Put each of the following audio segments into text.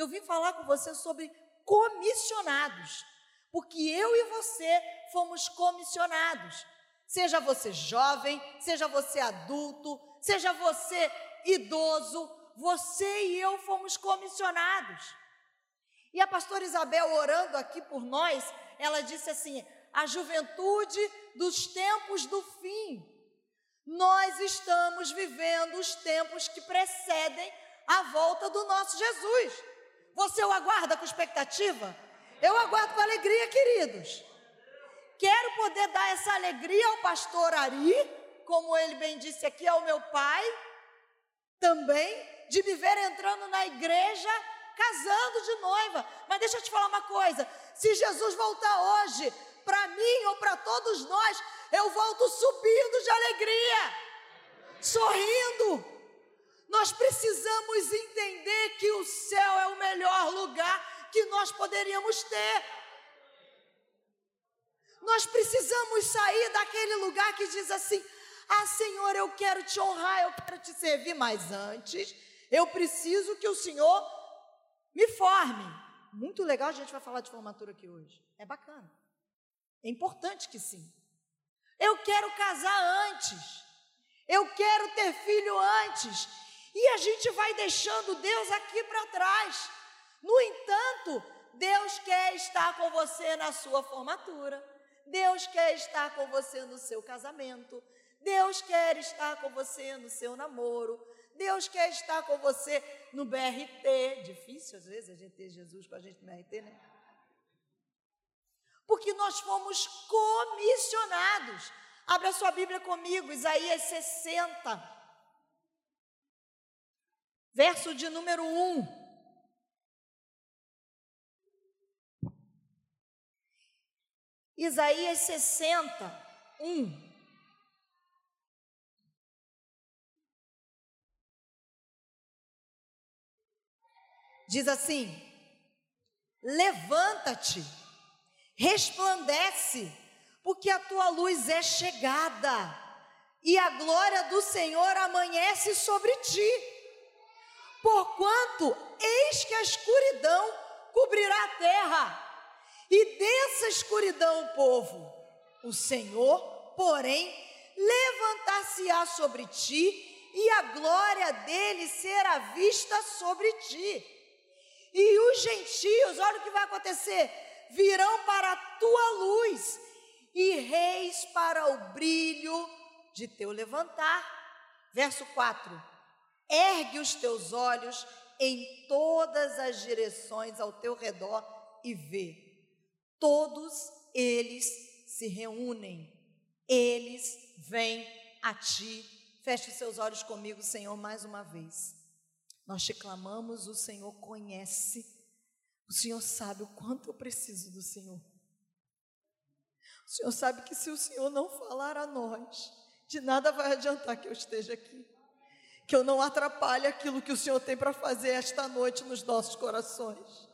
eu vim falar com você sobre comissionados, porque eu e você fomos comissionados. Seja você jovem, seja você adulto, seja você idoso, você e eu fomos comissionados. E a pastora Isabel, orando aqui por nós, ela disse assim: a juventude dos tempos do fim. Nós estamos vivendo os tempos que precedem a volta do nosso Jesus. Você o aguarda com expectativa? Eu aguardo com alegria, queridos. Quero poder dar essa alegria ao pastor Ari, como ele bem disse aqui, ao meu pai, também, de me ver entrando na igreja, casando de noiva. Mas deixa eu te falar uma coisa: se Jesus voltar hoje, para mim ou para todos nós, eu volto subindo de alegria, sorrindo. Nós precisamos entender que o céu é o melhor lugar que nós poderíamos ter. Nós precisamos sair daquele lugar que diz assim: Ah, Senhor, eu quero te honrar, eu quero te servir, mas antes eu preciso que o Senhor me forme. Muito legal, a gente vai falar de formatura aqui hoje. É bacana. É importante que sim. Eu quero casar antes. Eu quero ter filho antes. E a gente vai deixando Deus aqui para trás. No entanto, Deus quer estar com você na sua formatura. Deus quer estar com você no seu casamento. Deus quer estar com você no seu namoro. Deus quer estar com você no BRT. Difícil às vezes a gente ter Jesus com a gente no BRT, né? porque nós fomos comissionados. Abra sua Bíblia comigo, Isaías 60, verso de número 1. Isaías 60, 1. Diz assim: Levanta-te resplandece, porque a tua luz é chegada e a glória do Senhor amanhece sobre ti. Porquanto eis que a escuridão cobrirá a terra, e dessa escuridão o povo, o Senhor, porém, levantar-se-á sobre ti, e a glória dele será vista sobre ti. E os gentios, olha o que vai acontecer: virão para a tua luz e reis para o brilho de teu levantar. Verso 4: Ergue os teus olhos em todas as direções ao teu redor e vê. Todos eles se reúnem, eles vêm a ti. Feche os seus olhos comigo, Senhor, mais uma vez. Nós te clamamos, o Senhor conhece o Senhor sabe o quanto eu preciso do Senhor. O Senhor sabe que se o Senhor não falar a nós, de nada vai adiantar que eu esteja aqui. Que eu não atrapalhe aquilo que o Senhor tem para fazer esta noite nos nossos corações.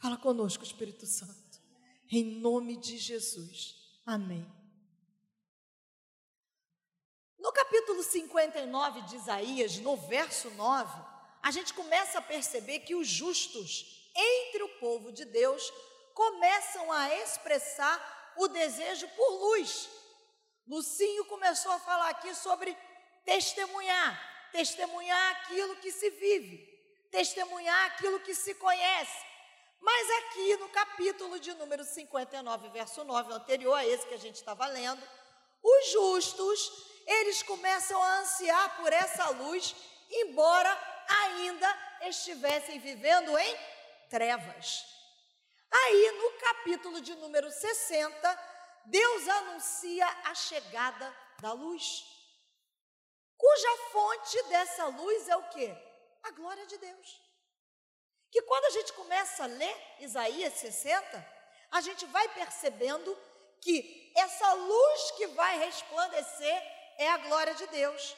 Fala conosco, Espírito Santo. Em nome de Jesus. Amém. No capítulo 59 de Isaías, no verso 9, a gente começa a perceber que os justos entre o povo de Deus começam a expressar o desejo por luz. Lucinho começou a falar aqui sobre testemunhar, testemunhar aquilo que se vive, testemunhar aquilo que se conhece. Mas aqui no capítulo de número 59, verso 9, anterior a esse que a gente estava lendo, os justos, eles começam a ansiar por essa luz, embora ainda estivessem vivendo em trevas. Aí, no capítulo de número 60, Deus anuncia a chegada da luz, cuja fonte dessa luz é o que? A glória de Deus. Que quando a gente começa a ler Isaías 60, a gente vai percebendo que essa luz que vai resplandecer é a glória de Deus.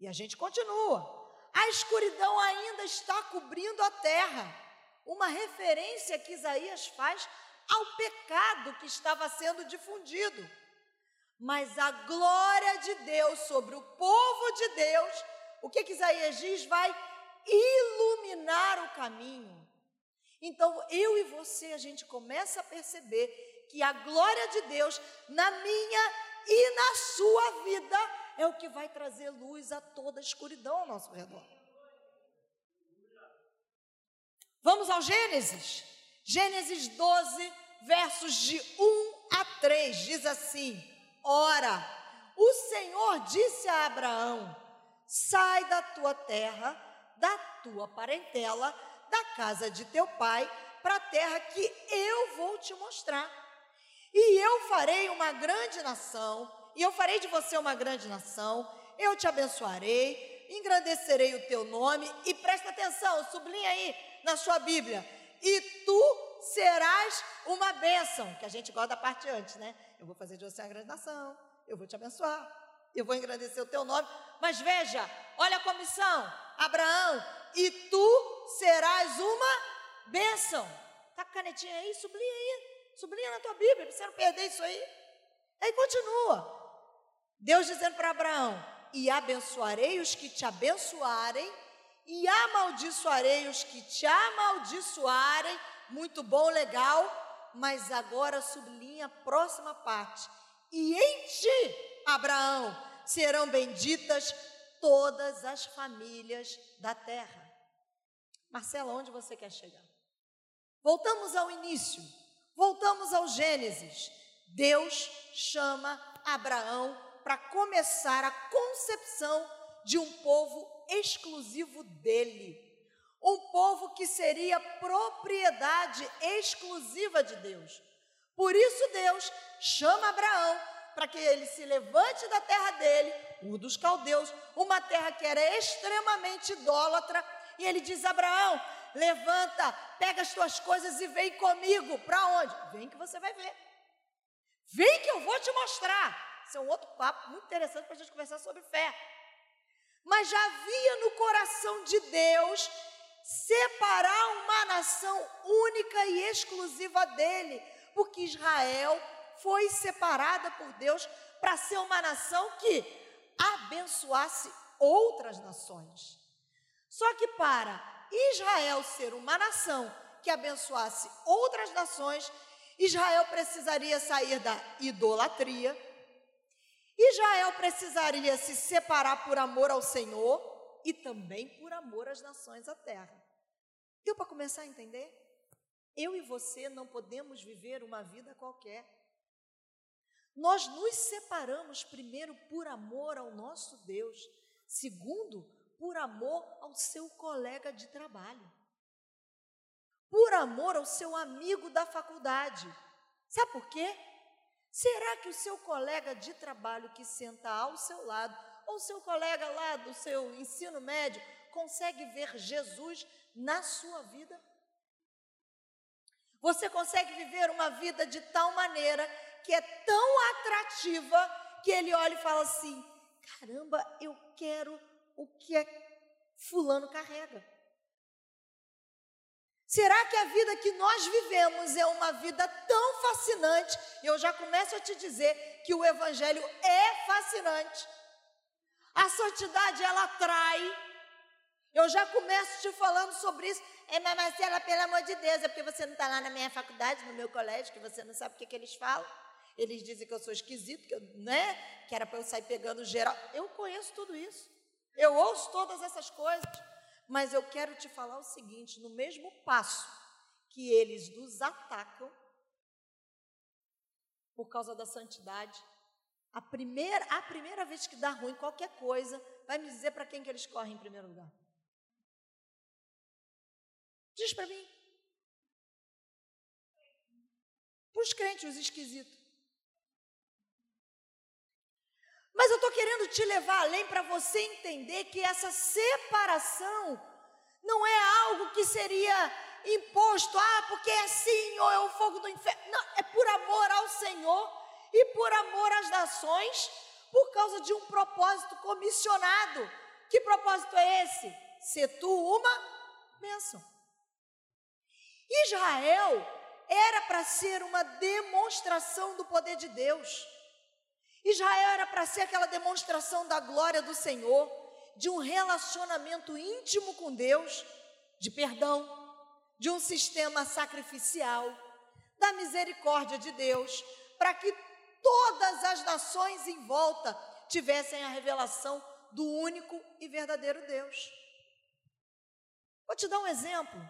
E a gente continua. A escuridão ainda está cobrindo a terra uma referência que Isaías faz ao pecado que estava sendo difundido. Mas a glória de Deus sobre o povo de Deus, o que, que Isaías diz? Vai iluminar o caminho. Então, eu e você, a gente começa a perceber que a glória de Deus na minha e na sua vida é o que vai trazer luz a toda a escuridão ao nosso redor. Vamos ao Gênesis. Gênesis 12, versos de 1 a 3, diz assim: Ora, o Senhor disse a Abraão: Sai da tua terra, da tua parentela, da casa de teu pai, para a terra que eu vou te mostrar. E eu farei uma grande nação, e eu farei de você uma grande nação, eu te abençoarei, engrandecerei o teu nome, e presta atenção, sublinha aí na sua Bíblia, e tu serás uma bênção, que a gente gosta da parte antes, né? Eu vou fazer de você uma grande nação, eu vou te abençoar, eu vou engrandecer o teu nome. Mas veja, olha a comissão, Abraão, e tu serás uma bênção. Tá com canetinha aí? Sublinha aí, sublinha na tua Bíblia, para você não perder isso aí. Aí continua. Deus dizendo para Abraão: E abençoarei os que te abençoarem, e amaldiçoarei os que te amaldiçoarem muito bom, legal, mas agora sublinha a próxima parte. E em ti, Abraão, serão benditas todas as famílias da terra. Marcela, onde você quer chegar? Voltamos ao início, voltamos ao Gênesis. Deus chama Abraão para começar a concepção de um povo exclusivo dele um povo que seria propriedade exclusiva de Deus. Por isso Deus chama Abraão para que ele se levante da terra dele, Ur dos caldeus, uma terra que era extremamente idólatra, e ele diz: Abraão, levanta, pega as tuas coisas e vem comigo. Para onde? Vem que você vai ver. Vem que eu vou te mostrar. Isso é um outro papo muito interessante para a gente conversar sobre fé. Mas já havia no coração de Deus separar uma nação única e exclusiva dele, porque Israel foi separada por Deus para ser uma nação que abençoasse outras nações. Só que para Israel ser uma nação que abençoasse outras nações, Israel precisaria sair da idolatria, Israel precisaria se separar por amor ao Senhor e também por amor às nações da terra. Deu para começar a entender? Eu e você não podemos viver uma vida qualquer. Nós nos separamos primeiro por amor ao nosso Deus, segundo, por amor ao seu colega de trabalho, por amor ao seu amigo da faculdade. Sabe por quê? Será que o seu colega de trabalho que senta ao seu lado ou seu colega lá do seu ensino médio consegue ver Jesus na sua vida? Você consegue viver uma vida de tal maneira que é tão atrativa que ele olha e fala assim: caramba, eu quero o que é Fulano carrega. Será que a vida que nós vivemos é uma vida tão fascinante? Eu já começo a te dizer que o Evangelho é fascinante. A santidade ela atrai. Eu já começo te falando sobre isso. É, mas Marcela, pelo amor de Deus, é porque você não está lá na minha faculdade, no meu colégio, que você não sabe o que, que eles falam. Eles dizem que eu sou esquisito, que, eu, né, que era para eu sair pegando geral. Eu conheço tudo isso. Eu ouço todas essas coisas. Mas eu quero te falar o seguinte: no mesmo passo que eles nos atacam, por causa da santidade, a primeira, a primeira vez que dá ruim qualquer coisa, vai me dizer para quem que eles correm em primeiro lugar. Diz para mim. Para os crentes, os esquisitos. Mas eu estou querendo te levar além para você entender que essa separação não é algo que seria imposto, ah, porque é assim, ou é o fogo do inferno. Não, é por amor ao Senhor e por amor às nações, por causa de um propósito comissionado. Que propósito é esse? Ser tu uma bênção. Israel era para ser uma demonstração do poder de Deus. Israel era para ser aquela demonstração da glória do Senhor. de um relacionamento íntimo com Deus, de perdão, de um sistema sacrificial, da misericórdia de Deus, para que todas as nações em volta tivessem a revelação do único e verdadeiro Deus. Vou te dar um exemplo.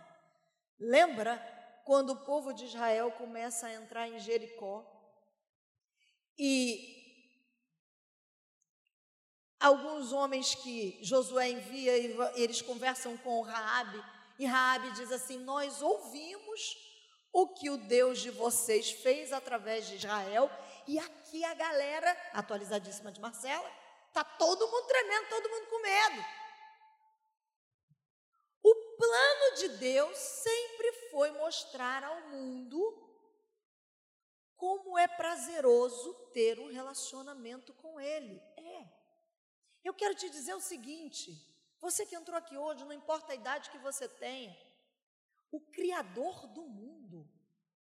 Lembra quando o povo de Israel começa a entrar em Jericó e alguns homens que Josué envia eles conversam com Raabe e Raabe diz assim: "Nós ouvimos o que o Deus de vocês fez através de Israel e aqui a galera atualizadíssima de Marcela, tá todo mundo tremendo, todo mundo com medo. O plano de Deus sempre foi mostrar ao mundo como é prazeroso ter um relacionamento com Ele. É. Eu quero te dizer o seguinte: você que entrou aqui hoje, não importa a idade que você tenha, o Criador do mundo,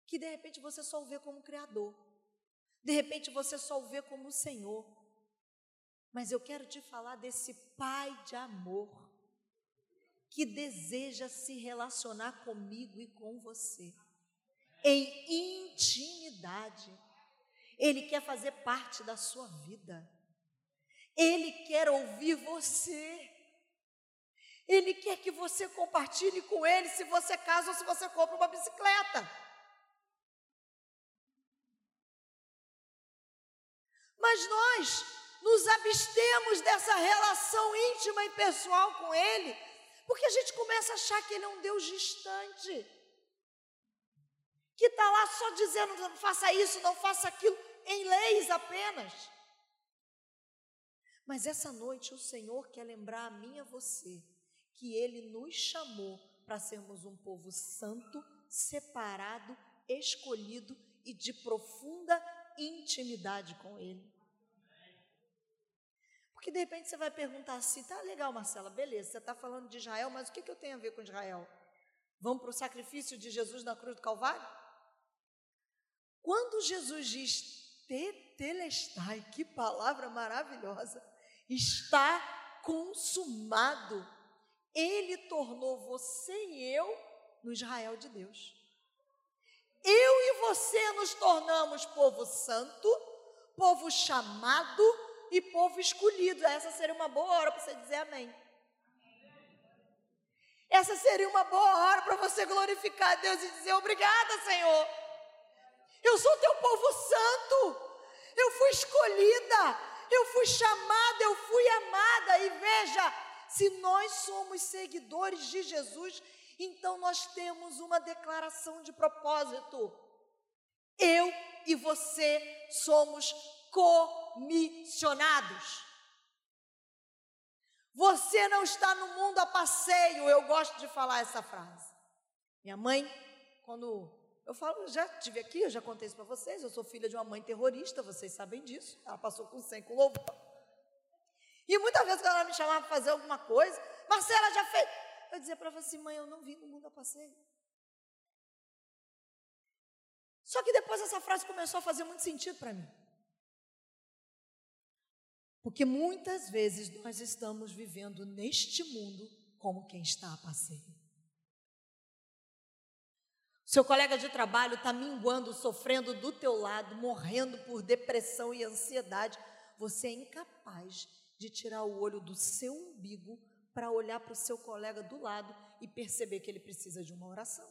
que de repente você só o vê como Criador, de repente você só o vê como o Senhor, mas eu quero te falar desse Pai de amor, que deseja se relacionar comigo e com você, em intimidade. Ele quer fazer parte da sua vida. Ele quer ouvir você. Ele quer que você compartilhe com ele se você casa ou se você compra uma bicicleta. Mas nós nos abstemos dessa relação íntima e pessoal com ele, porque a gente começa a achar que ele é um Deus distante. Que está lá só dizendo, não faça isso, não faça aquilo, em leis apenas. Mas essa noite o Senhor quer lembrar a mim e a você que Ele nos chamou para sermos um povo santo, separado, escolhido e de profunda intimidade com Ele. Porque de repente você vai perguntar assim: tá legal, Marcela, beleza, você está falando de Israel, mas o que, que eu tenho a ver com Israel? Vamos para o sacrifício de Jesus na cruz do Calvário? Quando Jesus diz tetelestai, que palavra maravilhosa, está consumado. Ele tornou você e eu no Israel de Deus. Eu e você nos tornamos povo santo, povo chamado, e povo escolhido. Essa seria uma boa hora para você dizer amém. Essa seria uma boa hora para você glorificar a Deus e dizer obrigada, Senhor. Eu sou teu povo santo. Eu fui escolhida. Eu fui chamada. Eu fui amada. E veja, se nós somos seguidores de Jesus, então nós temos uma declaração de propósito. Eu e você somos comissionados. Você não está no mundo a passeio, eu gosto de falar essa frase. Minha mãe, quando eu falo, já tive aqui, eu já contei isso para vocês, eu sou filha de uma mãe terrorista, vocês sabem disso. Ela passou com 100 com louvor. E muitas vezes quando ela me chamava para fazer alguma coisa, Marcela já fez. Eu dizia para ela assim, mãe, eu não vim no mundo a passeio. Só que depois essa frase começou a fazer muito sentido para mim. Porque muitas vezes nós estamos vivendo neste mundo como quem está a passeio. Seu colega de trabalho está minguando, sofrendo do teu lado, morrendo por depressão e ansiedade. Você é incapaz de tirar o olho do seu umbigo para olhar para o seu colega do lado e perceber que ele precisa de uma oração.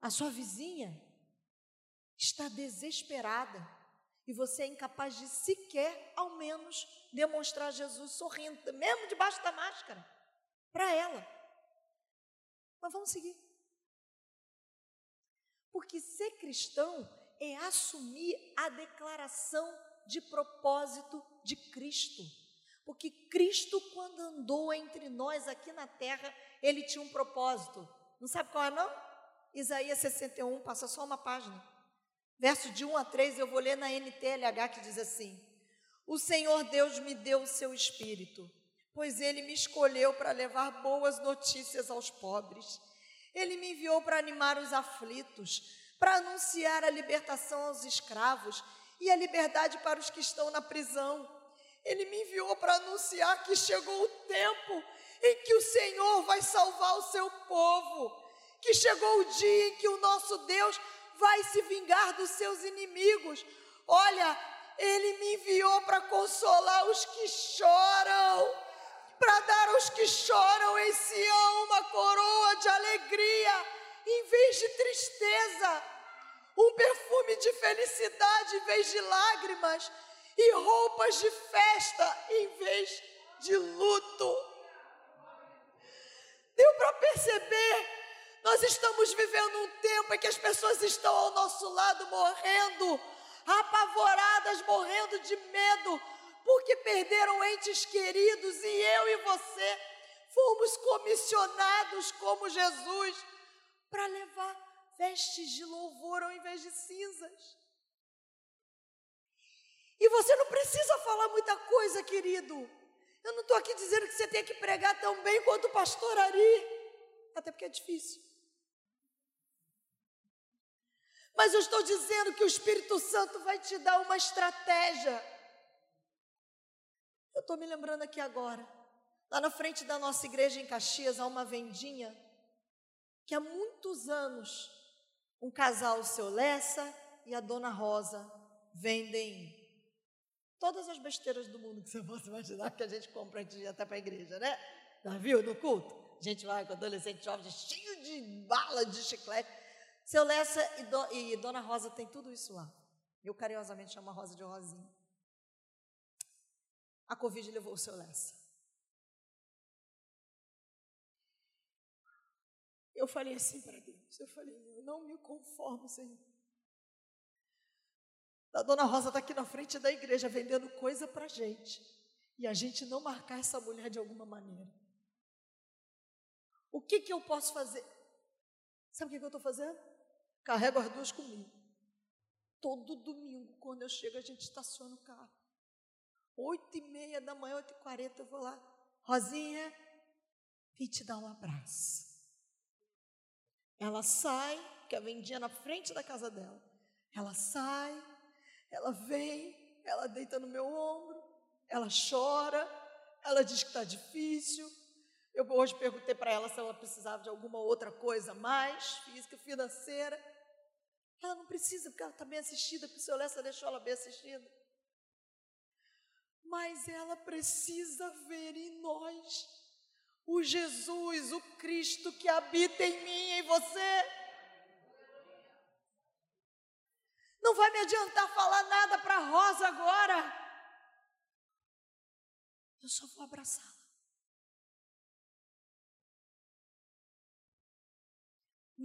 A sua vizinha está desesperada e você é incapaz de sequer, ao menos, demonstrar Jesus sorrindo, mesmo debaixo da máscara, para ela. Mas vamos seguir. Porque ser cristão é assumir a declaração de propósito de Cristo. Porque Cristo, quando andou entre nós aqui na terra, ele tinha um propósito. Não sabe qual é, não? Isaías 61, passa só uma página. Verso de 1 a 3, eu vou ler na NTLH que diz assim: O Senhor Deus me deu o seu espírito, pois ele me escolheu para levar boas notícias aos pobres. Ele me enviou para animar os aflitos, para anunciar a libertação aos escravos e a liberdade para os que estão na prisão. Ele me enviou para anunciar que chegou o tempo em que o Senhor vai salvar o seu povo, que chegou o dia em que o nosso Deus vai se vingar dos seus inimigos. Olha, ele me enviou para consolar os que choram, para dar aos que choram em Sião uma coroa de alegria, em vez de tristeza, um perfume de felicidade em vez de lágrimas, e roupas de festa em vez de luto. Deu para perceber? Nós estamos vivendo um tempo em que as pessoas estão ao nosso lado morrendo, apavoradas, morrendo de medo, porque perderam entes queridos e eu e você fomos comissionados como Jesus para levar vestes de louvor ao invés de cinzas. E você não precisa falar muita coisa, querido. Eu não estou aqui dizendo que você tem que pregar tão bem quanto o pastor Ari, até porque é difícil. Mas eu estou dizendo que o Espírito Santo vai te dar uma estratégia. Eu estou me lembrando aqui agora. Lá na frente da nossa igreja em Caxias há uma vendinha que há muitos anos um casal, o seu Lessa e a dona Rosa, vendem todas as besteiras do mundo que você possa imaginar que a gente compra antes de ir até para a igreja, né? Já viu no culto? A gente vai com adolescente jovem cheio de bala, de chiclete. Seu Lessa e, do, e Dona Rosa tem tudo isso lá. Eu carinhosamente chamo a Rosa de Rosinha. A Covid levou o seu Lessa. Eu falei assim para Deus, eu falei, eu não me conformo, Senhor. A dona Rosa está aqui na frente da igreja vendendo coisa para a gente. E a gente não marcar essa mulher de alguma maneira. O que, que eu posso fazer? Sabe o que, que eu estou fazendo? Carrego as duas comigo. Todo domingo, quando eu chego, a gente estaciona o carro. Oito e meia da manhã, oito e quarenta, eu vou lá. Rosinha, vim te dar um abraço. Ela sai, que a vendia na frente da casa dela. Ela sai, ela vem, ela deita no meu ombro, ela chora, ela diz que está difícil. Eu hoje perguntei para ela se ela precisava de alguma outra coisa mais, física, financeira. Ela não precisa, porque ela está bem assistida, porque o seu Lessa deixou ela bem assistida. Mas ela precisa ver em nós o Jesus, o Cristo que habita em mim e em você. Não vai me adiantar falar nada para Rosa agora. Eu só vou abraçá-la.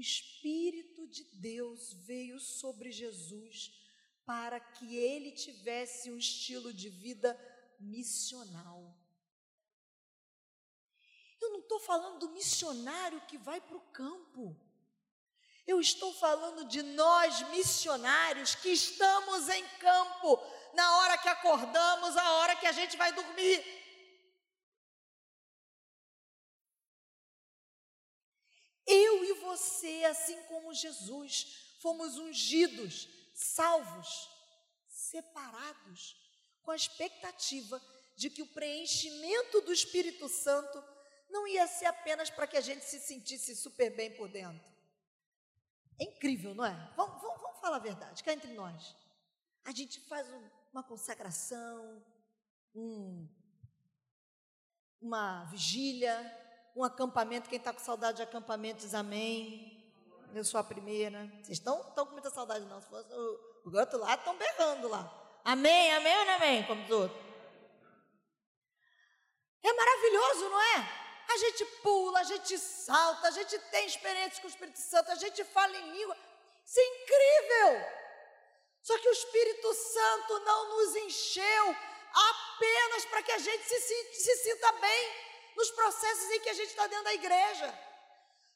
Espírito de Deus veio sobre Jesus para que ele tivesse um estilo de vida missional. Eu não estou falando do missionário que vai para o campo. Eu estou falando de nós, missionários, que estamos em campo, na hora que acordamos, a hora que a gente vai dormir. Eu e você, assim como Jesus, fomos ungidos, salvos, separados, com a expectativa de que o preenchimento do Espírito Santo não ia ser apenas para que a gente se sentisse super bem por dentro. É incrível, não é? Vamos, vamos, vamos falar a verdade, cá entre nós. A gente faz um, uma consagração, um, uma vigília, um acampamento. Quem está com saudade de acampamento diz amém. Eu sou a primeira. Vocês estão, estão com muita saudade, não? Se fosse o, o outro lado, estão berrando lá. Amém, amém ou não amém? Como os outros. É maravilhoso, não é? A gente pula, a gente salta, a gente tem experiências com o Espírito Santo, a gente fala em língua. Isso é incrível! Só que o Espírito Santo não nos encheu apenas para que a gente se, se sinta bem nos processos em que a gente está dentro da igreja.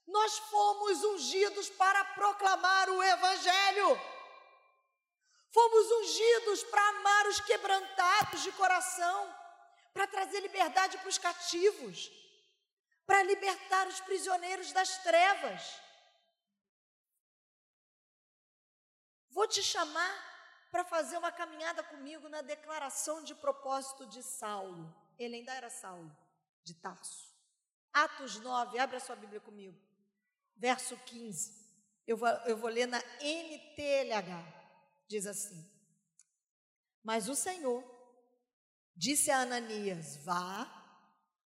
Nós fomos ungidos para proclamar o Evangelho. Fomos ungidos para amar os quebrantados de coração, para trazer liberdade para os cativos para libertar os prisioneiros das trevas. Vou te chamar para fazer uma caminhada comigo na declaração de propósito de Saulo. Ele ainda era Saulo, de Tarso. Atos 9, abre a sua Bíblia comigo. Verso 15. Eu vou, eu vou ler na NTLH. Diz assim: Mas o Senhor disse a Ananias: Vá,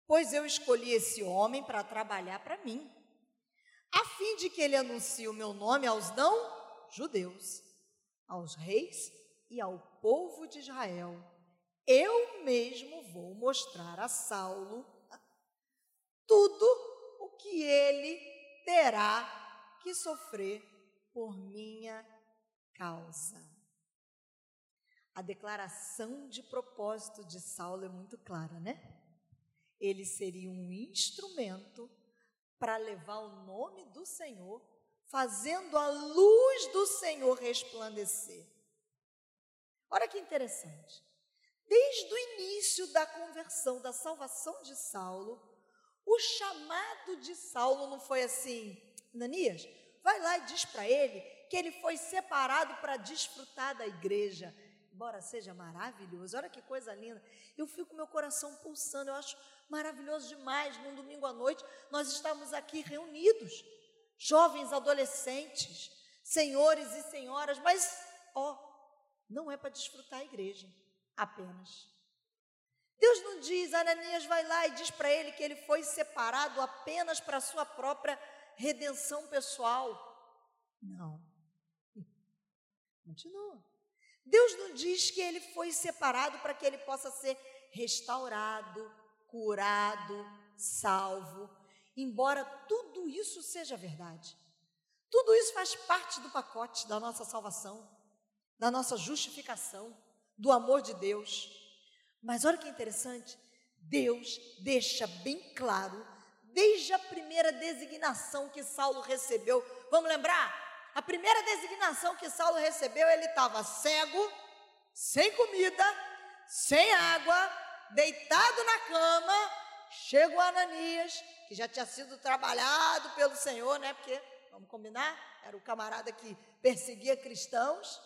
pois eu escolhi esse homem para trabalhar para mim, a fim de que ele anuncie o meu nome aos não-judeus aos reis e ao povo de Israel. Eu mesmo vou mostrar a Saulo tudo o que ele terá que sofrer por minha causa. A declaração de propósito de Saulo é muito clara, né? Ele seria um instrumento para levar o nome do Senhor fazendo a luz do Senhor resplandecer. Olha que interessante. Desde o início da conversão, da salvação de Saulo, o chamado de Saulo não foi assim, Ananias, vai lá e diz para ele que ele foi separado para desfrutar da igreja. Embora seja maravilhoso, olha que coisa linda. Eu fico com meu coração pulsando, eu acho maravilhoso demais. Num domingo à noite, nós estamos aqui reunidos jovens adolescentes, senhores e senhoras, mas, ó, não é para desfrutar a igreja apenas. Deus não diz, Ananias vai lá e diz para ele que ele foi separado apenas para a sua própria redenção pessoal. Não. Continua. Deus não diz que ele foi separado para que ele possa ser restaurado, curado, salvo, embora tudo isso seja verdade. Tudo isso faz parte do pacote da nossa salvação, da nossa justificação, do amor de Deus. Mas olha que interessante, Deus deixa bem claro, desde a primeira designação que Saulo recebeu. Vamos lembrar? A primeira designação que Saulo recebeu, ele estava cego, sem comida, sem água, deitado na cama. Chega o Ananias, que já tinha sido trabalhado pelo Senhor, né? Porque, vamos combinar, era o camarada que perseguia cristãos.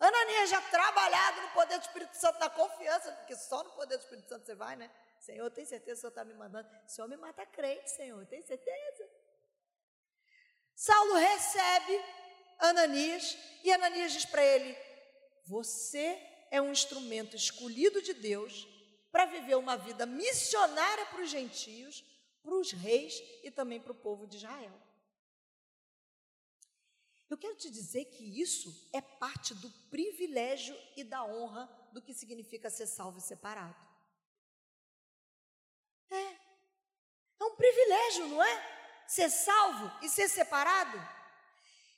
Ananias já trabalhado no poder do Espírito Santo, na confiança, porque só no poder do Espírito Santo você vai, né? Senhor, tem certeza que o Senhor está me mandando? O Senhor me mata crente, Senhor, tem certeza? Saulo recebe Ananias e Ananias diz para ele: Você é um instrumento escolhido de Deus para viver uma vida missionária para os gentios, para os reis e também para o povo de Israel. Eu quero te dizer que isso é parte do privilégio e da honra do que significa ser salvo e separado. É. É um privilégio, não é? Ser salvo e ser separado.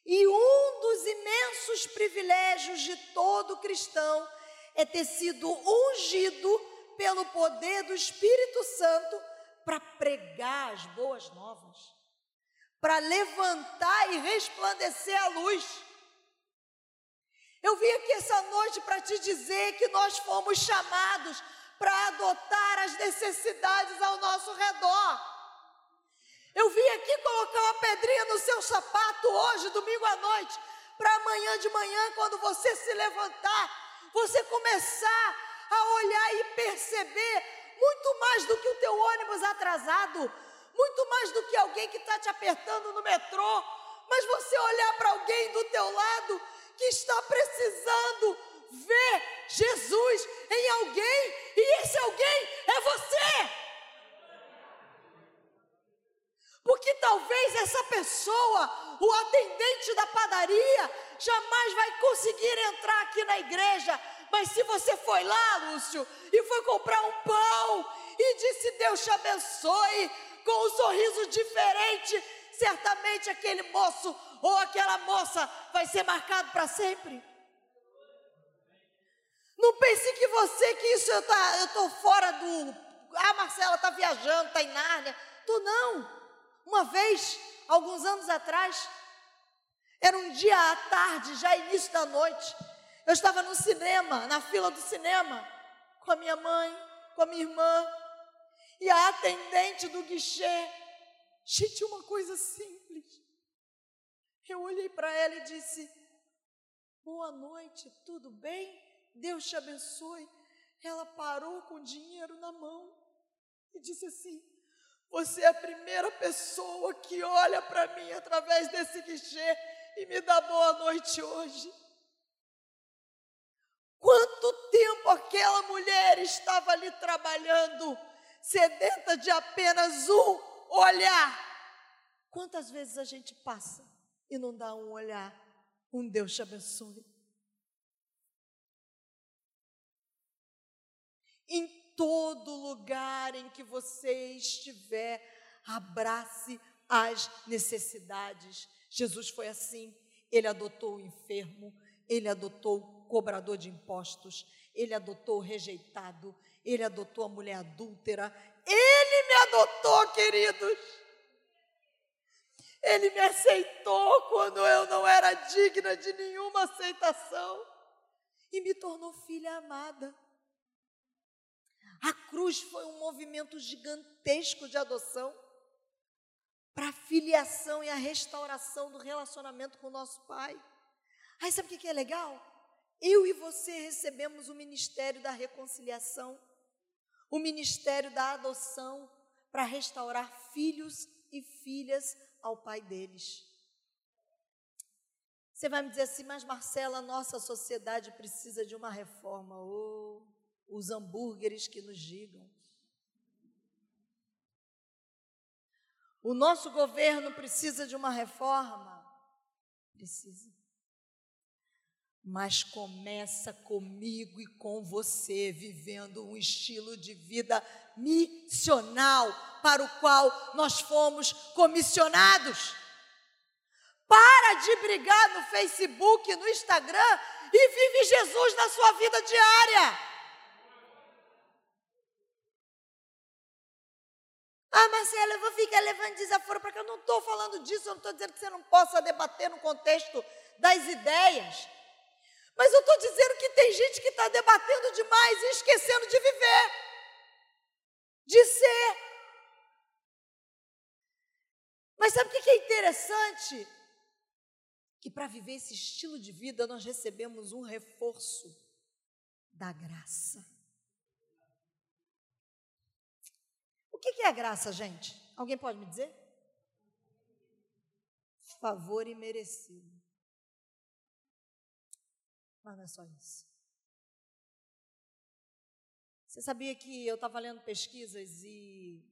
E um dos imensos privilégios de todo cristão é ter sido ungido pelo poder do Espírito Santo para pregar as boas novas, para levantar e resplandecer a luz. Eu vim aqui essa noite para te dizer que nós fomos chamados para adotar as necessidades ao nosso redor. Eu vim aqui colocar uma pedrinha no seu sapato hoje, domingo à noite, para amanhã de manhã, quando você se levantar, você começar a olhar e perceber muito mais do que o teu ônibus atrasado, muito mais do que alguém que está te apertando no metrô, mas você olhar para alguém do teu lado que está precisando ver Jesus em alguém e esse alguém é você. Porque talvez essa pessoa, o atendente da padaria, jamais vai conseguir entrar aqui na igreja, mas se você foi lá, Lúcio, e foi comprar um pão e disse Deus te abençoe, com um sorriso diferente, certamente aquele moço ou aquela moça vai ser marcado para sempre. Não pense que você, que isso eu tá, estou fora do. Ah, Marcela está viajando, está em Nárnia. Tô não. Uma vez, alguns anos atrás, era um dia à tarde, já início da noite, eu estava no cinema, na fila do cinema, com a minha mãe, com a minha irmã, e a atendente do guichê. Gente, uma coisa simples. Eu olhei para ela e disse: Boa noite, tudo bem? Deus te abençoe. Ela parou com o dinheiro na mão e disse assim: Você é a primeira pessoa que olha para mim através desse guichê e me dá boa noite hoje. Quanto tempo aquela mulher estava ali trabalhando, sedenta de apenas um olhar. Quantas vezes a gente passa e não dá um olhar? Um Deus te abençoe. Em todo lugar em que você estiver, abrace as necessidades. Jesus foi assim. Ele adotou o enfermo, ele adotou o cobrador de impostos, ele adotou o rejeitado, ele adotou a mulher adúltera, ele me adotou, queridos. Ele me aceitou quando eu não era digna de nenhuma aceitação e me tornou filha amada. A cruz foi um movimento gigantesco de adoção para a filiação e a restauração do relacionamento com o nosso Pai. Aí sabe o que é legal? Eu e você recebemos o ministério da reconciliação, o ministério da adoção, para restaurar filhos e filhas ao pai deles. Você vai me dizer assim, mas Marcela, nossa sociedade precisa de uma reforma. Oh, os hambúrgueres que nos digam. O nosso governo precisa de uma reforma? Precisa mas começa comigo e com você, vivendo um estilo de vida missional para o qual nós fomos comissionados. Para de brigar no Facebook, no Instagram e vive Jesus na sua vida diária. Ah, Marcela, eu vou ficar levando desaforo para que eu não estou falando disso, eu não estou dizendo que você não possa debater no contexto das ideias. Mas eu estou dizendo que tem gente que está debatendo demais e esquecendo de viver, de ser. Mas sabe o que é interessante? Que para viver esse estilo de vida nós recebemos um reforço da graça. O que é a graça, gente? Alguém pode me dizer? Favor imerecido. Mas não é só isso. Você sabia que eu estava lendo pesquisas e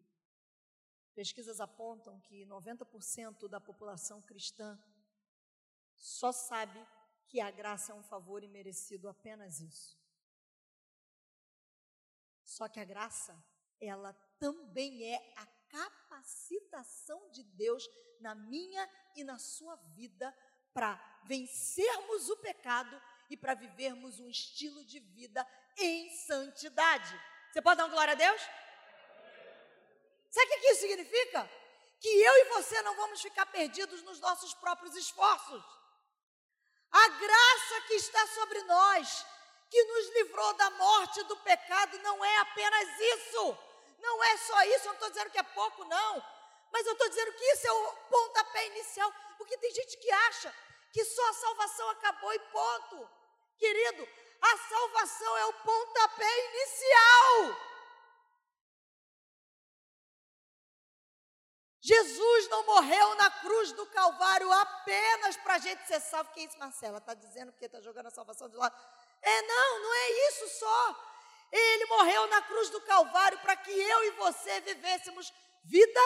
pesquisas apontam que 90% da população cristã só sabe que a graça é um favor imerecido, apenas isso. Só que a graça, ela também é a capacitação de Deus na minha e na sua vida para vencermos o pecado e para vivermos um estilo de vida em santidade. Você pode dar uma glória a Deus? Sabe o que isso significa? Que eu e você não vamos ficar perdidos nos nossos próprios esforços. A graça que está sobre nós, que nos livrou da morte do pecado, não é apenas isso. Não é só isso, eu não estou dizendo que é pouco, não. Mas eu estou dizendo que isso é o pontapé inicial. Porque tem gente que acha que só a salvação acabou e ponto. Querido, a salvação é o pontapé inicial. Jesus não morreu na cruz do Calvário apenas para a gente ser salvo. Que isso, Marcela? Está dizendo que está jogando a salvação de lado? É, não, não é isso só. Ele morreu na cruz do Calvário para que eu e você vivêssemos vida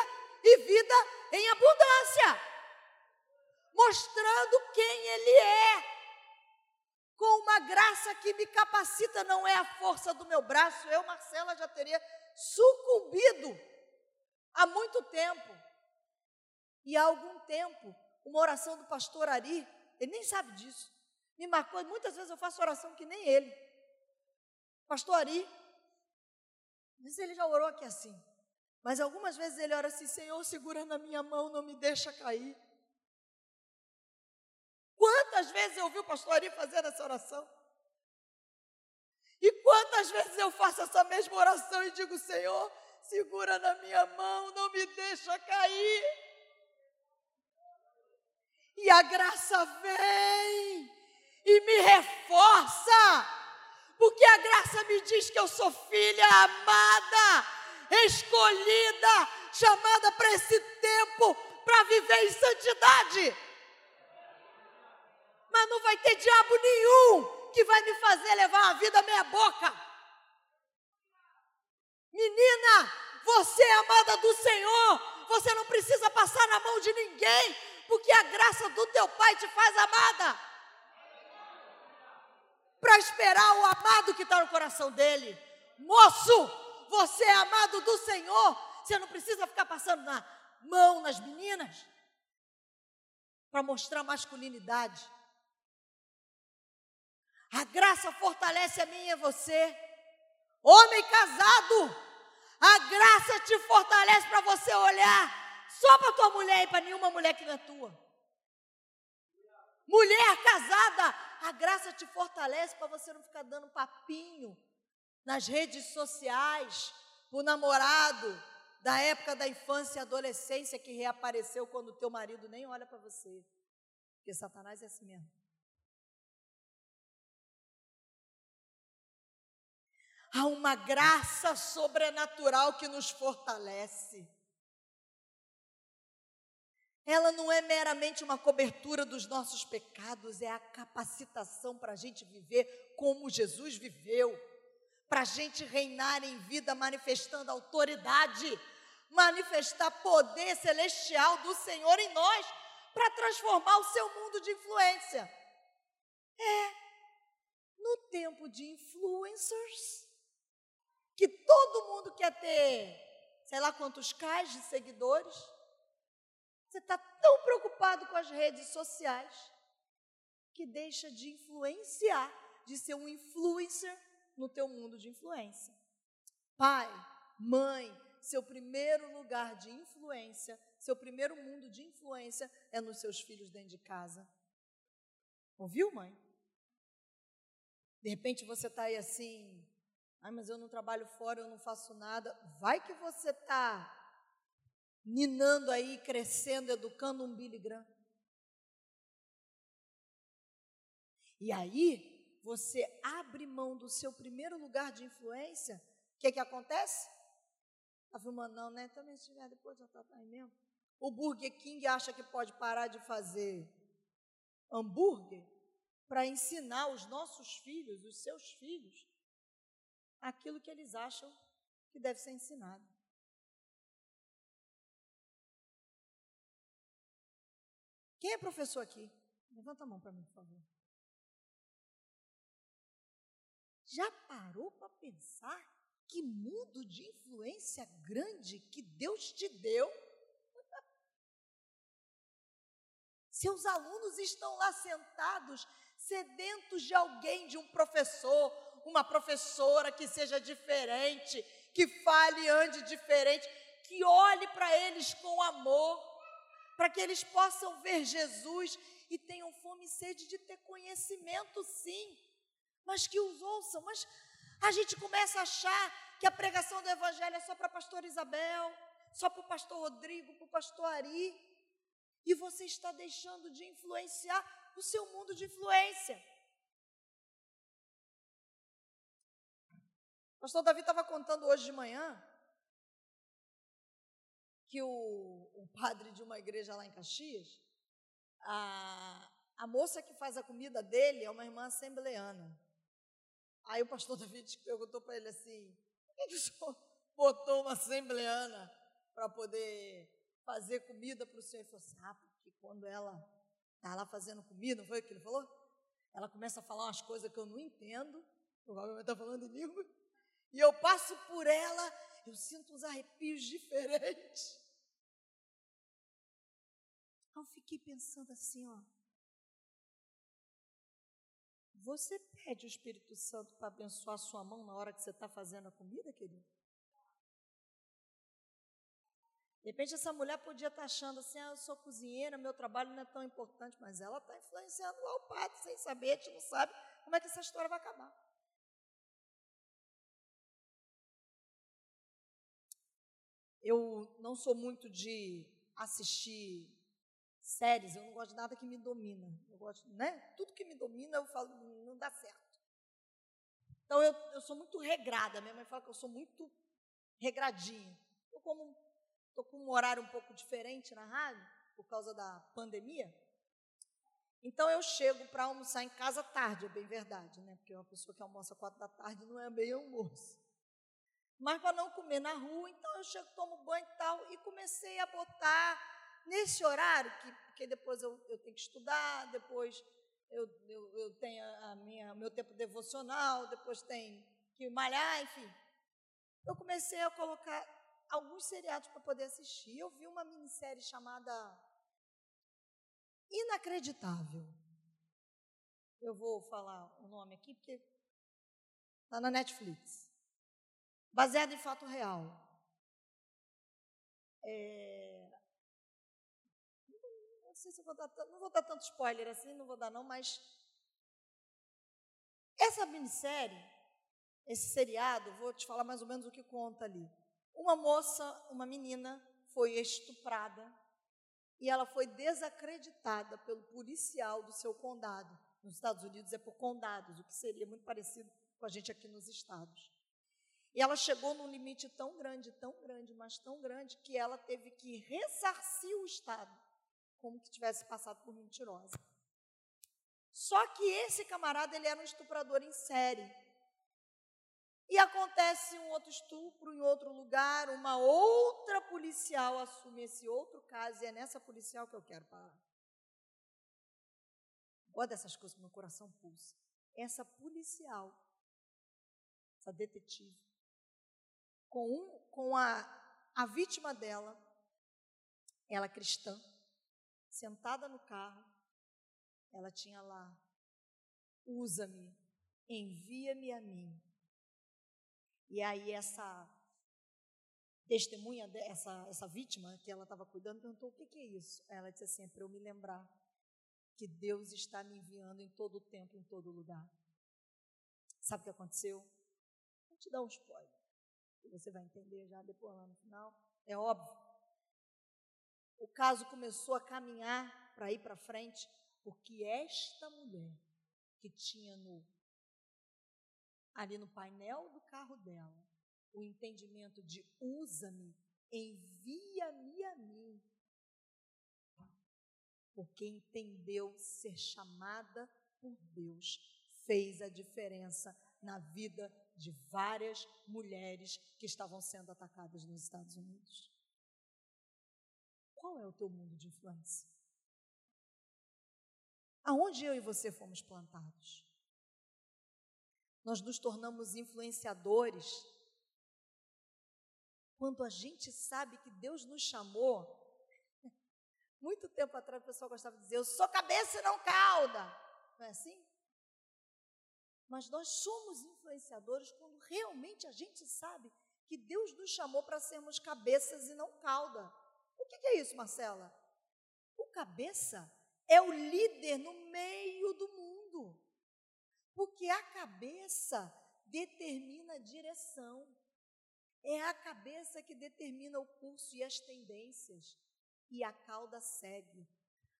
e vida em abundância, mostrando quem Ele é com uma graça que me capacita, não é a força do meu braço. Eu, Marcela, já teria sucumbido há muito tempo. E há algum tempo, uma oração do pastor Ari, ele nem sabe disso, me marcou. Muitas vezes eu faço oração que nem ele. Pastor Ari, se ele já orou aqui assim, mas algumas vezes ele ora assim: Senhor, segura na minha mão, não me deixa cair. Quantas vezes eu ouvi o pastor Ari fazer essa oração? E quantas vezes eu faço essa mesma oração e digo, Senhor, segura na minha mão, não me deixa cair. E a graça vem e me reforça, porque a graça me diz que eu sou filha amada, escolhida, chamada para esse tempo para viver em santidade. Mas não vai ter diabo nenhum que vai me fazer levar a vida meia boca. Menina, você é amada do Senhor, você não precisa passar na mão de ninguém, porque a graça do teu Pai te faz amada. Para esperar o amado que está no coração dele. Moço, você é amado do Senhor, você não precisa ficar passando na mão nas meninas para mostrar masculinidade. A graça fortalece a mim e a você. Homem casado, a graça te fortalece para você olhar só para tua mulher e para nenhuma mulher que não é tua. Mulher casada, a graça te fortalece para você não ficar dando papinho nas redes sociais, o namorado da época da infância e adolescência que reapareceu quando o teu marido nem olha para você. Porque Satanás é assim mesmo. Há uma graça sobrenatural que nos fortalece. Ela não é meramente uma cobertura dos nossos pecados, é a capacitação para a gente viver como Jesus viveu, para a gente reinar em vida manifestando autoridade, manifestar poder celestial do Senhor em nós, para transformar o seu mundo de influência. É, no tempo de influencers, que todo mundo quer ter, sei lá quantos cais de seguidores. Você está tão preocupado com as redes sociais que deixa de influenciar, de ser um influencer no teu mundo de influência. Pai, mãe, seu primeiro lugar de influência, seu primeiro mundo de influência é nos seus filhos dentro de casa. Ouviu, mãe? De repente você está aí assim, Ai, mas eu não trabalho fora, eu não faço nada. Vai que você está ninando aí, crescendo, educando um Billy Graham. E aí, você abre mão do seu primeiro lugar de influência, o que, que acontece? A Vilma, não, né? Também se tiver depois já está aí mesmo. O Burger King acha que pode parar de fazer hambúrguer para ensinar os nossos filhos, os seus filhos, aquilo que eles acham que deve ser ensinado. Quem é professor aqui? Levanta a mão para mim, por favor. Já parou para pensar que mundo de influência grande que Deus te deu? Seus alunos estão lá sentados, sedentos de alguém, de um professor, uma professora que seja diferente, que fale, ande diferente, que olhe para eles com amor, para que eles possam ver Jesus e tenham fome e sede de ter conhecimento, sim, mas que os ouçam. Mas a gente começa a achar que a pregação do Evangelho é só para a pastora Isabel, só para o pastor Rodrigo, para o pastor Ari, e você está deixando de influenciar o seu mundo de influência. Pastor Davi estava contando hoje de manhã que o, o, padre de uma igreja lá em Caxias, a, a moça que faz a comida dele é uma irmã assembleana. Aí o pastor Davi perguntou para ele assim: por que, que o senhor botou uma assembleana para poder fazer comida para o senhor? Ele falou assim: ah, porque quando ela está lá fazendo comida, não foi o que ele falou? Ela começa a falar umas coisas que eu não entendo, provavelmente está falando em língua, e eu passo por ela, eu sinto uns arrepios diferentes. Eu fiquei pensando assim, ó. Você pede o Espírito Santo para abençoar sua mão na hora que você está fazendo a comida, querido? De repente essa mulher podia estar tá achando assim, ah, eu sou cozinheira, meu trabalho não é tão importante, mas ela está influenciando lá o padre sem saber, a gente não sabe como é que essa história vai acabar. Eu não sou muito de assistir séries, eu não gosto de nada que me domina. Eu gosto, né? Tudo que me domina, eu falo, não dá certo. Então eu, eu sou muito regrada. Minha mãe fala que eu sou muito regradinha. Eu como estou com um horário um pouco diferente na rádio, por causa da pandemia. Então eu chego para almoçar em casa tarde, é bem verdade, né? Porque uma pessoa que almoça quatro da tarde não é meio almoço. Mas para não comer na rua, então eu chego, tomo banho e tal, e comecei a botar nesse horário, que, porque depois eu, eu tenho que estudar, depois eu, eu, eu tenho a minha, meu tempo devocional, depois tem que malhar, enfim. Eu comecei a colocar alguns seriados para poder assistir. Eu vi uma minissérie chamada Inacreditável. Eu vou falar o nome aqui porque está na Netflix. Baseado em fato real. É, sei se eu vou dar, não vou dar tanto spoiler assim, não vou dar não, mas essa minissérie, esse seriado, vou te falar mais ou menos o que conta ali. Uma moça, uma menina, foi estuprada e ela foi desacreditada pelo policial do seu condado. Nos Estados Unidos é por condados, o que seria muito parecido com a gente aqui nos estados. E ela chegou num limite tão grande, tão grande, mas tão grande, que ela teve que ressarcir o Estado como que tivesse passado por mentirosa. Só que esse camarada, ele era um estuprador em série. E acontece um outro estupro em outro lugar, uma outra policial assume esse outro caso, e é nessa policial que eu quero parar. Gosto dessas coisas, meu coração pulsa. Essa policial, essa detetive, com, um, com a, a vítima dela, ela cristã, sentada no carro, ela tinha lá: usa-me, envia-me a mim. E aí essa testemunha, essa, essa vítima que ela estava cuidando, perguntou: o que, que é isso? Ela disse assim: é para eu me lembrar que Deus está me enviando em todo o tempo, em todo lugar. Sabe o que aconteceu? Vou te dar um spoiler. Você vai entender já depois lá no final. É óbvio o caso começou a caminhar para ir para frente, porque esta mulher que tinha no ali no painel do carro dela o entendimento de usa-me, envia-me a mim, porque entendeu ser chamada por Deus, fez a diferença na vida de várias mulheres que estavam sendo atacadas nos Estados Unidos. Qual é o teu mundo de influência? Aonde eu e você fomos plantados? Nós nos tornamos influenciadores quando a gente sabe que Deus nos chamou. Muito tempo atrás o pessoal gostava de dizer: Eu sou cabeça e não cauda. Não é assim? Mas nós somos influenciadores quando realmente a gente sabe que Deus nos chamou para sermos cabeças e não cauda. O que, é isso, Marcela? O cabeça é o líder no meio do mundo. Porque a cabeça determina a direção. É a cabeça que determina o curso e as tendências. E a cauda segue.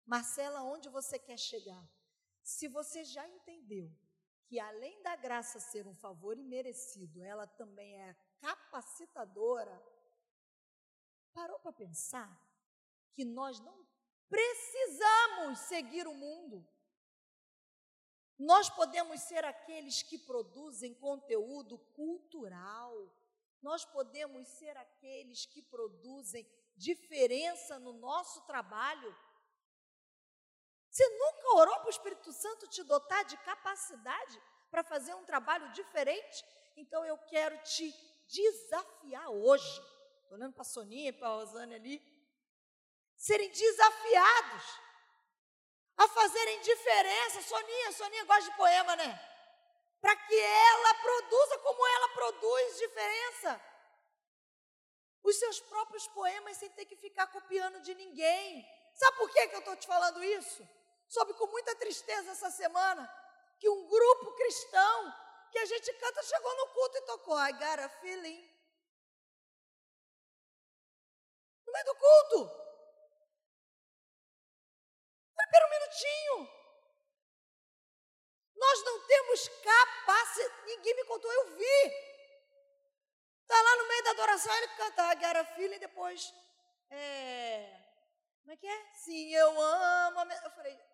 Marcela, onde você quer chegar? Se você já entendeu que além da graça ser um favor imerecido, ela também é capacitadora, Parou para pensar que nós não precisamos seguir o mundo. Nós podemos ser aqueles que produzem conteúdo cultural. Nós podemos ser aqueles que produzem diferença no nosso trabalho. Você nunca orou para o Espírito Santo te dotar de capacidade para fazer um trabalho diferente? Então eu quero te desafiar hoje Estou olhando para a Soninha e para a Rosane ali. Serem desafiados a fazerem diferença. Soninha, Soninha gosta de poema, né? Para que ela produza como ela produz diferença. Os seus próprios poemas sem ter que ficar copiando de ninguém. Sabe por que, que eu estou te falando isso? Soube com muita tristeza essa semana que um grupo cristão que a gente canta chegou no culto e tocou I got a feeling no meio do culto. Espera um minutinho. Nós não temos capacidade. Ninguém me contou, eu vi. Está lá no meio da adoração, ele canta a Guerra Filha e depois. É, como é que é? Sim, eu amo. A. Eu falei,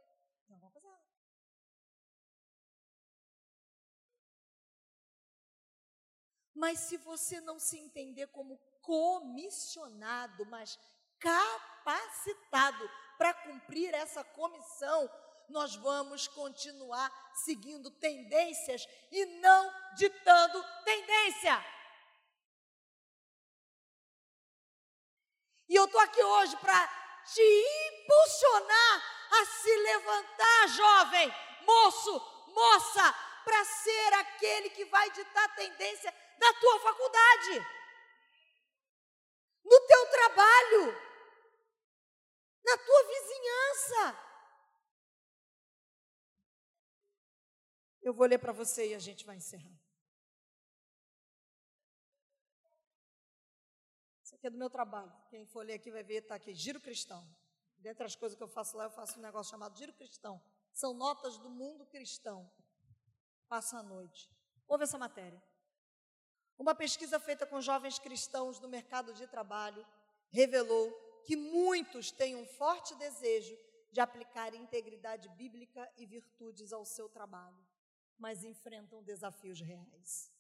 Mas se você não se entender como comissionado, mas capacitado para cumprir essa comissão, nós vamos continuar seguindo tendências e não ditando tendência. E eu estou aqui hoje para te impulsionar a se levantar, jovem, moço, moça, para ser aquele que vai ditar tendência da tua faculdade, no teu trabalho, na tua vizinhança. Eu vou ler para você e a gente vai encerrar. Isso aqui é do meu trabalho. Quem for ler aqui vai ver, está aqui, Giro Cristão. Dentre as coisas que eu faço lá, eu faço um negócio chamado Giro Cristão. São notas do mundo cristão. Passa a noite. Ouve essa matéria. Uma pesquisa feita com jovens cristãos no mercado de trabalho revelou que muitos têm um forte desejo de aplicar integridade bíblica e virtudes ao seu trabalho mas enfrentam desafios reais.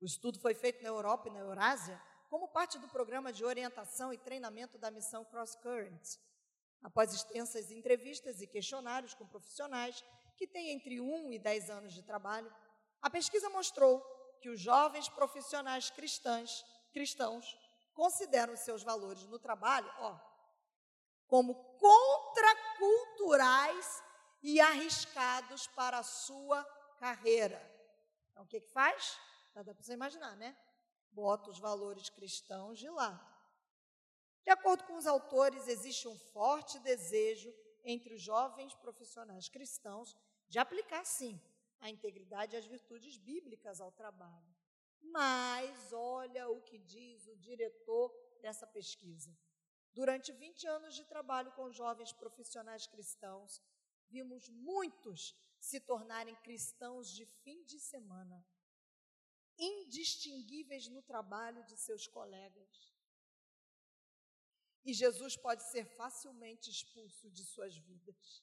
O estudo foi feito na Europa e na Eurásia como parte do programa de orientação e treinamento da missão Cross Current. Após extensas entrevistas e questionários com profissionais que têm entre 1 e 10 anos de trabalho, a pesquisa mostrou que os jovens profissionais cristãs, cristãos consideram seus valores no trabalho ó, como contraculturais e arriscados para a sua carreira. Então, o que, que faz? Dá para você imaginar, né? Bota os valores cristãos de lado. De acordo com os autores, existe um forte desejo entre os jovens profissionais cristãos de aplicar, sim, a integridade e as virtudes bíblicas ao trabalho. Mas olha o que diz o diretor dessa pesquisa. Durante 20 anos de trabalho com jovens profissionais cristãos, vimos muitos se tornarem cristãos de fim de semana, indistinguíveis no trabalho de seus colegas. E Jesus pode ser facilmente expulso de suas vidas.